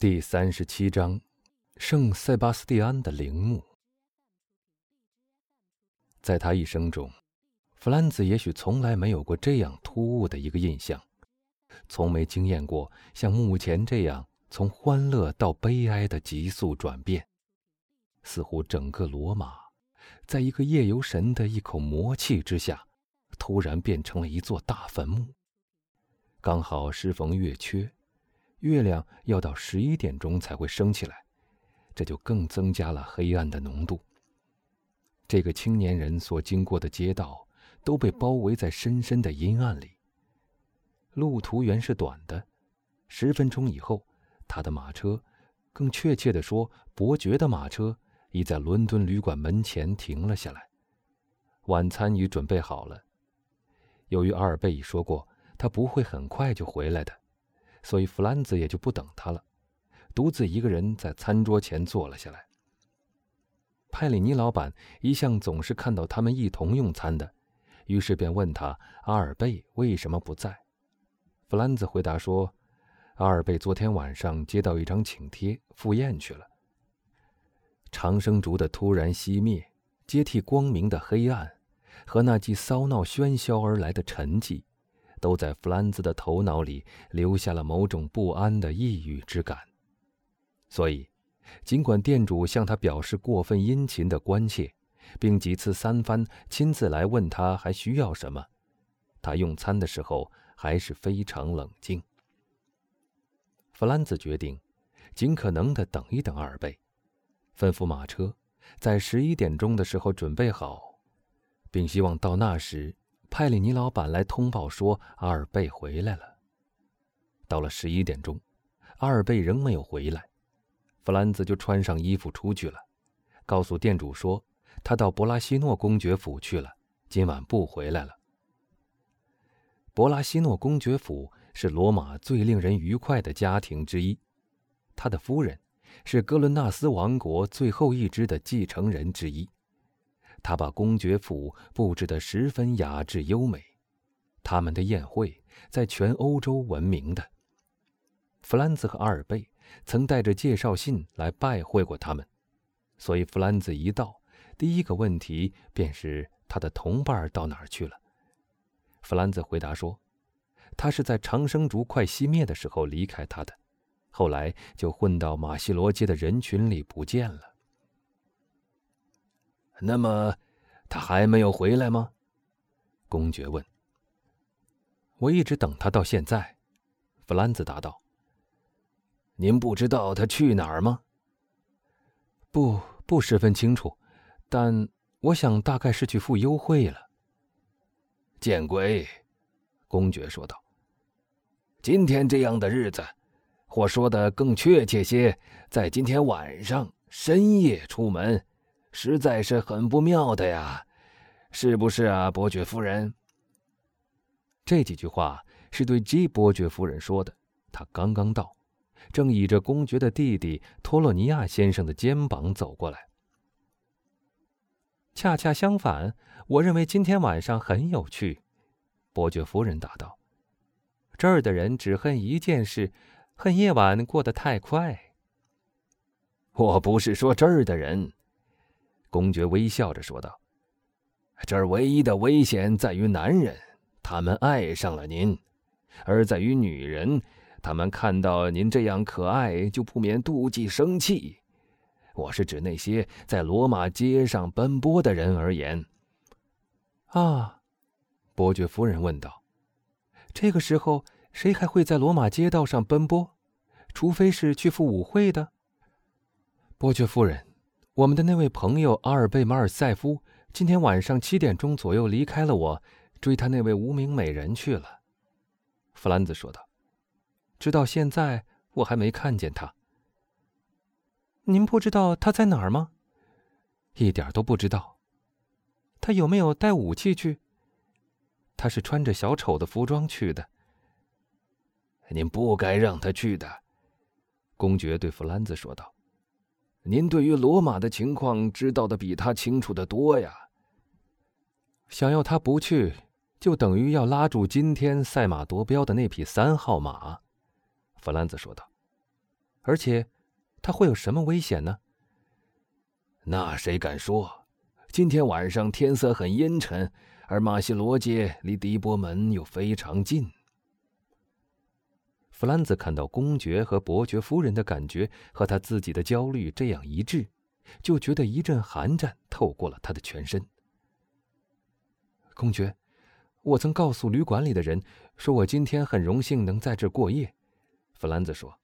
第三十七章，圣塞巴斯蒂安的陵墓。在他一生中，弗兰兹也许从来没有过这样突兀的一个印象，从没经验过像目前这样从欢乐到悲哀的急速转变，似乎整个罗马，在一个夜游神的一口魔气之下，突然变成了一座大坟墓。刚好适逢月缺。月亮要到十一点钟才会升起来，这就更增加了黑暗的浓度。这个青年人所经过的街道都被包围在深深的阴暗里。路途原是短的，十分钟以后，他的马车，更确切地说，伯爵的马车已在伦敦旅馆门前停了下来。晚餐已准备好了。由于阿尔贝已说过，他不会很快就回来的。所以弗兰兹也就不等他了，独自一个人在餐桌前坐了下来。派里尼老板一向总是看到他们一同用餐的，于是便问他阿尔贝为什么不在。弗兰兹回答说：“阿尔贝昨天晚上接到一张请帖，赴宴去了。”长生烛的突然熄灭，接替光明的黑暗，和那既骚闹喧嚣而来的沉寂。都在弗兰兹的头脑里留下了某种不安的抑郁之感，所以，尽管店主向他表示过分殷勤的关切，并几次三番亲自来问他还需要什么，他用餐的时候还是非常冷静。弗兰兹决定尽可能的等一等二贝，吩咐马车在十一点钟的时候准备好，并希望到那时。派里尼老板来通报说，阿尔贝回来了。到了十一点钟，阿尔贝仍没有回来，弗兰兹就穿上衣服出去了，告诉店主说他到博拉西诺公爵府去了，今晚不回来了。博拉西诺公爵府是罗马最令人愉快的家庭之一，他的夫人是哥伦纳斯王国最后一支的继承人之一。他把公爵府布置得十分雅致优美，他们的宴会在全欧洲闻名的。弗兰兹和阿尔贝曾带着介绍信来拜会过他们，所以弗兰兹一到，第一个问题便是他的同伴到哪儿去了。弗兰兹回答说：“他是在长生烛快熄灭的时候离开他的，后来就混到马西罗街的人群里不见了。”那么，他还没有回来吗？公爵问。我一直等他到现在，弗兰兹答道。您不知道他去哪儿吗？不，不十分清楚，但我想大概是去赴幽会了。见鬼！公爵说道。今天这样的日子，或说的更确切些，在今天晚上深夜出门。实在是很不妙的呀，是不是啊，伯爵夫人？这几句话是对 G 伯爵夫人说的。他刚刚到，正倚着公爵的弟弟托洛尼亚先生的肩膀走过来。恰恰相反，我认为今天晚上很有趣。伯爵夫人答道：“这儿的人只恨一件事，恨夜晚过得太快。”我不是说这儿的人。公爵微笑着说道：“这儿唯一的危险在于男人，他们爱上了您；而在于女人，他们看到您这样可爱，就不免妒忌生气。我是指那些在罗马街上奔波的人而言。”啊，伯爵夫人问道：“这个时候，谁还会在罗马街道上奔波？除非是去赴舞会的。”伯爵夫人。我们的那位朋友阿尔贝马尔塞夫今天晚上七点钟左右离开了我，追他那位无名美人去了。弗兰兹说道：“直到现在，我还没看见他。您不知道他在哪儿吗？一点都不知道。他有没有带武器去？他是穿着小丑的服装去的。您不该让他去的。”公爵对弗兰兹说道。您对于罗马的情况知道的比他清楚的多呀。想要他不去，就等于要拉住今天赛马夺标的那匹三号马。”弗兰兹说道，“而且，他会有什么危险呢？那谁敢说？今天晚上天色很阴沉，而马西罗街离迪波门又非常近。弗兰兹看到公爵和伯爵夫人的感觉和他自己的焦虑这样一致，就觉得一阵寒战透过了他的全身。公爵，我曾告诉旅馆里的人，说我今天很荣幸能在这过夜。弗兰兹说：“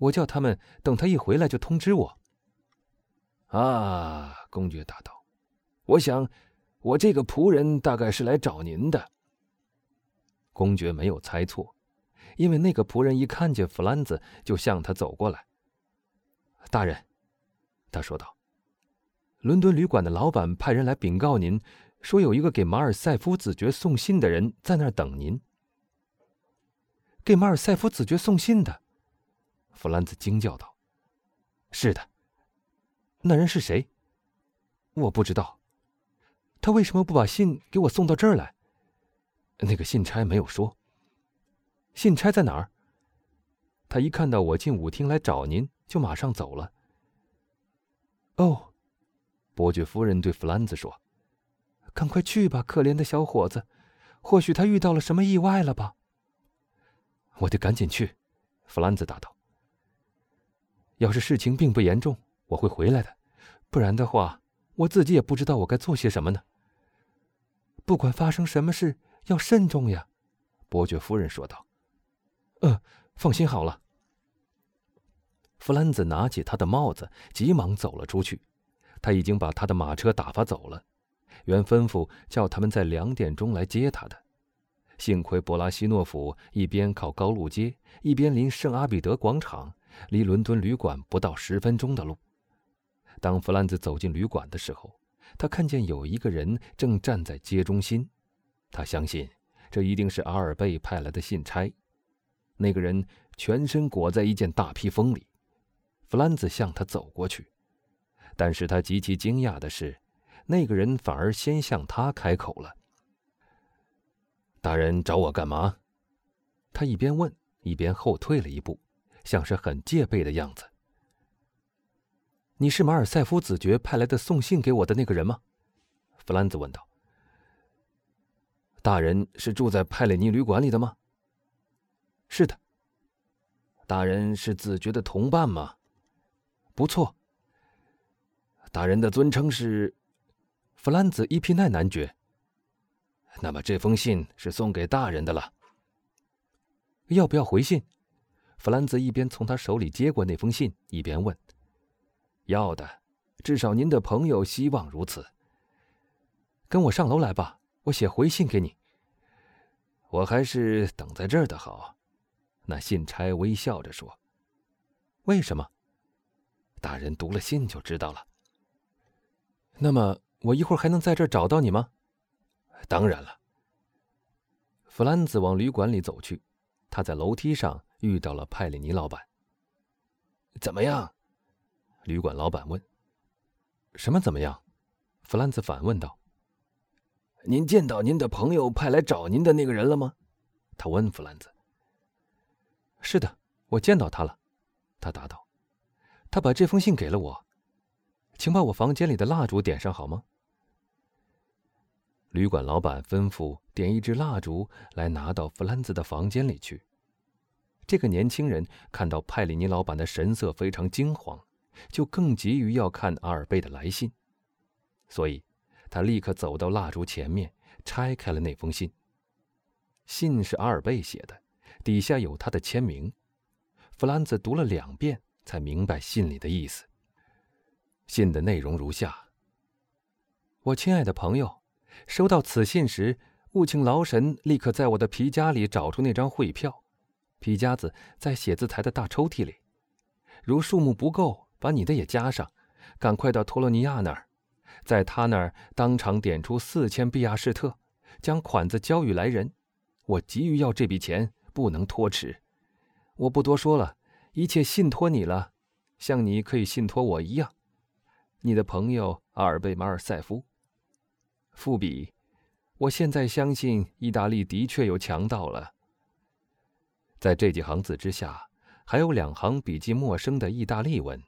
我叫他们等他一回来就通知我。”啊，公爵答道：“我想，我这个仆人大概是来找您的。”公爵没有猜错，因为那个仆人一看见弗兰兹就向他走过来。“大人，”他说道，“伦敦旅馆的老板派人来禀告您。”说有一个给马尔塞夫子爵送信的人在那儿等您。给马尔塞夫子爵送信的，弗兰兹惊叫道：“是的。那人是谁？我不知道。他为什么不把信给我送到这儿来？那个信差没有说。信差在哪儿？他一看到我进舞厅来找您，就马上走了。哦，伯爵夫人对弗兰兹说。”赶快去吧，可怜的小伙子，或许他遇到了什么意外了吧。我得赶紧去，弗兰兹答道。要是事情并不严重，我会回来的；不然的话，我自己也不知道我该做些什么呢。不管发生什么事，要慎重呀，伯爵夫人说道。放心好了。弗兰兹拿起他的帽子，急忙走了出去。他已经把他的马车打发走了。原吩咐叫他们在两点钟来接他的，幸亏博拉西诺府一边靠高路街，一边临圣阿比德广场，离伦敦旅馆不到十分钟的路。当弗兰兹走进旅馆的时候，他看见有一个人正站在街中心，他相信这一定是阿尔贝派来的信差。那个人全身裹在一件大披风里。弗兰兹向他走过去，但是他极其惊讶的是。那个人反而先向他开口了。大人找我干嘛？他一边问，一边后退了一步，像是很戒备的样子。你是马尔塞夫子爵派来的送信给我的那个人吗？弗兰兹问道。大人是住在派雷尼旅馆里的吗？是的。大人是子爵的同伴吗？不错。大人的尊称是？弗兰兹·伊皮奈男爵。那么这封信是送给大人的了。要不要回信？弗兰兹一边从他手里接过那封信，一边问。要的，至少您的朋友希望如此。跟我上楼来吧，我写回信给你。我还是等在这儿的好。那信差微笑着说。为什么？大人读了信就知道了。那么。我一会儿还能在这儿找到你吗？当然了。弗兰兹往旅馆里走去，他在楼梯上遇到了派里尼老板。怎么样？旅馆老板问。什么怎么样？弗兰兹反问道。您见到您的朋友派来找您的那个人了吗？他问弗兰兹。是的，我见到他了，他答道。他把这封信给了我。请把我房间里的蜡烛点上好吗？旅馆老板吩咐点一支蜡烛来拿到弗兰兹的房间里去。这个年轻人看到派里尼老板的神色非常惊慌，就更急于要看阿尔贝的来信，所以他立刻走到蜡烛前面，拆开了那封信。信是阿尔贝写的，底下有他的签名。弗兰兹读了两遍，才明白信里的意思。信的内容如下：我亲爱的朋友，收到此信时，务请劳神立刻在我的皮夹里找出那张汇票。皮夹子在写字台的大抽屉里。如数目不够，把你的也加上。赶快到托洛尼亚那儿，在他那儿当场点出四千比亚士特，将款子交与来人。我急于要这笔钱，不能拖迟。我不多说了，一切信托你了，像你可以信托我一样。你的朋友阿尔贝马尔塞夫。复比，我现在相信意大利的确有强盗了。在这几行字之下，还有两行笔记陌生的意大利文。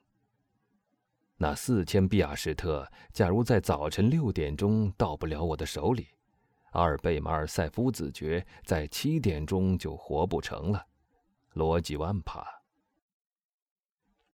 那四千比亚什特，假如在早晨六点钟到不了我的手里，阿尔贝马尔塞夫子爵在七点钟就活不成了。罗吉万帕。